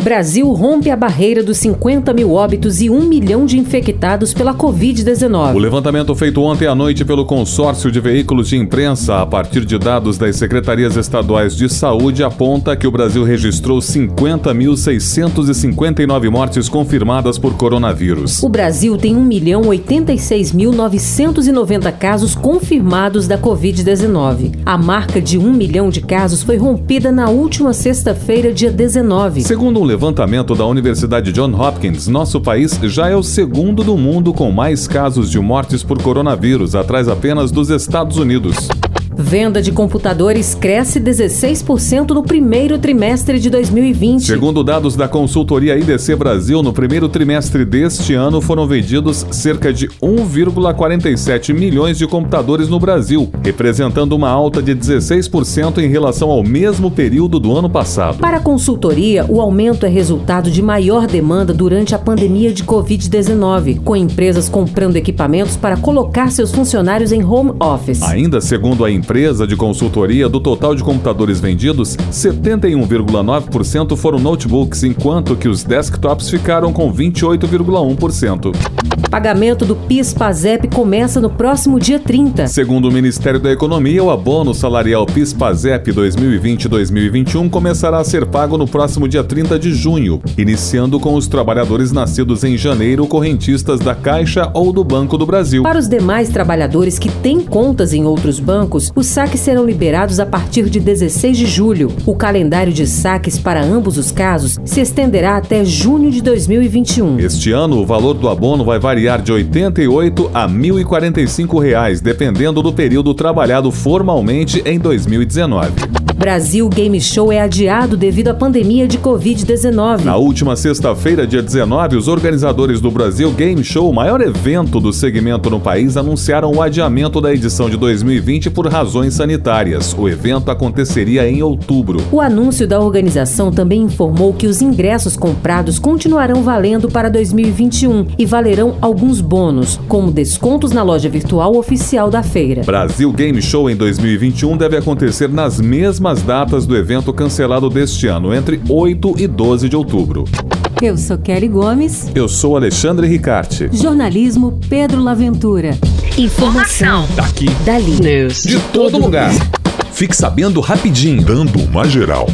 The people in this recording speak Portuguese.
Brasil rompe a barreira dos 50 mil óbitos e 1 milhão de infectados pela O Covid-19. levantamento feito ontem à noite pelo consórcio de veículos de imprensa, a partir de dados das secretarias estaduais de saúde, aponta que o Brasil registrou 50.659 mortes confirmadas por coronavírus. O Brasil tem 1 milhão 86 mil 990 casos confirmados da Covid-19. A marca de 1 milhão de casos foi rompida na última sexta-feira, dia 19. Segundo um levantamento da Universidade John Hopkins, nosso país já é o segundo do mundo com mais casos de mortes por coronavírus, atrás apenas dos Estados Unidos. Venda de computadores cresce 16% no primeiro trimestre de 2020. Segundo dados da consultoria IDC Brasil, no primeiro trimestre deste ano foram vendidos cerca de 1,47 milhões de computadores no Brasil, representando uma alta de 16% em relação ao mesmo período do ano passado. Para a consultoria, o aumento é resultado de maior demanda durante a pandemia de Covid-19, com empresas comprando equipamentos para colocar seus funcionários em home office. Ainda segundo a empresa de consultoria, do total de computadores vendidos, 71,9% foram notebooks, enquanto que os desktops ficaram com 28,1%. Pagamento do PIS/PASEP começa no próximo dia 30. Segundo o Ministério da Economia, o abono salarial PIS/PASEP 2020-2021 começará a ser pago no próximo dia 30 de junho, iniciando com os trabalhadores nascidos em janeiro correntistas da Caixa ou do Banco do Brasil. Para os demais trabalhadores que têm contas em outros bancos, os saques serão liberados a partir de 16 de julho. O calendário de saques para ambos os casos se estenderá até junho de 2021. Este ano, o valor do abono vai variar de R$ 88 a 1.045 reais, dependendo do período trabalhado formalmente em 2019. Brasil Game Show é adiado devido à pandemia de Covid-19. Na última sexta-feira, dia 19, os organizadores do Brasil Game Show, o maior evento do segmento no país, anunciaram o adiamento da edição de 2020 por razões sanitárias. O evento aconteceria em outubro. O anúncio da organização também informou que os ingressos comprados continuarão valendo para 2021 e valerão alguns bônus, como descontos na loja virtual oficial da feira. Brasil Game Show em 2021 deve acontecer nas mesmas datas do evento cancelado deste ano, entre 8 e 12 de outubro. Eu sou Kelly Gomes. Eu sou Alexandre Ricarte. Jornalismo Pedro Laventura. Informação. Daqui. Dali. News. De todo lugar. Fique sabendo rapidinho. Dando uma geral.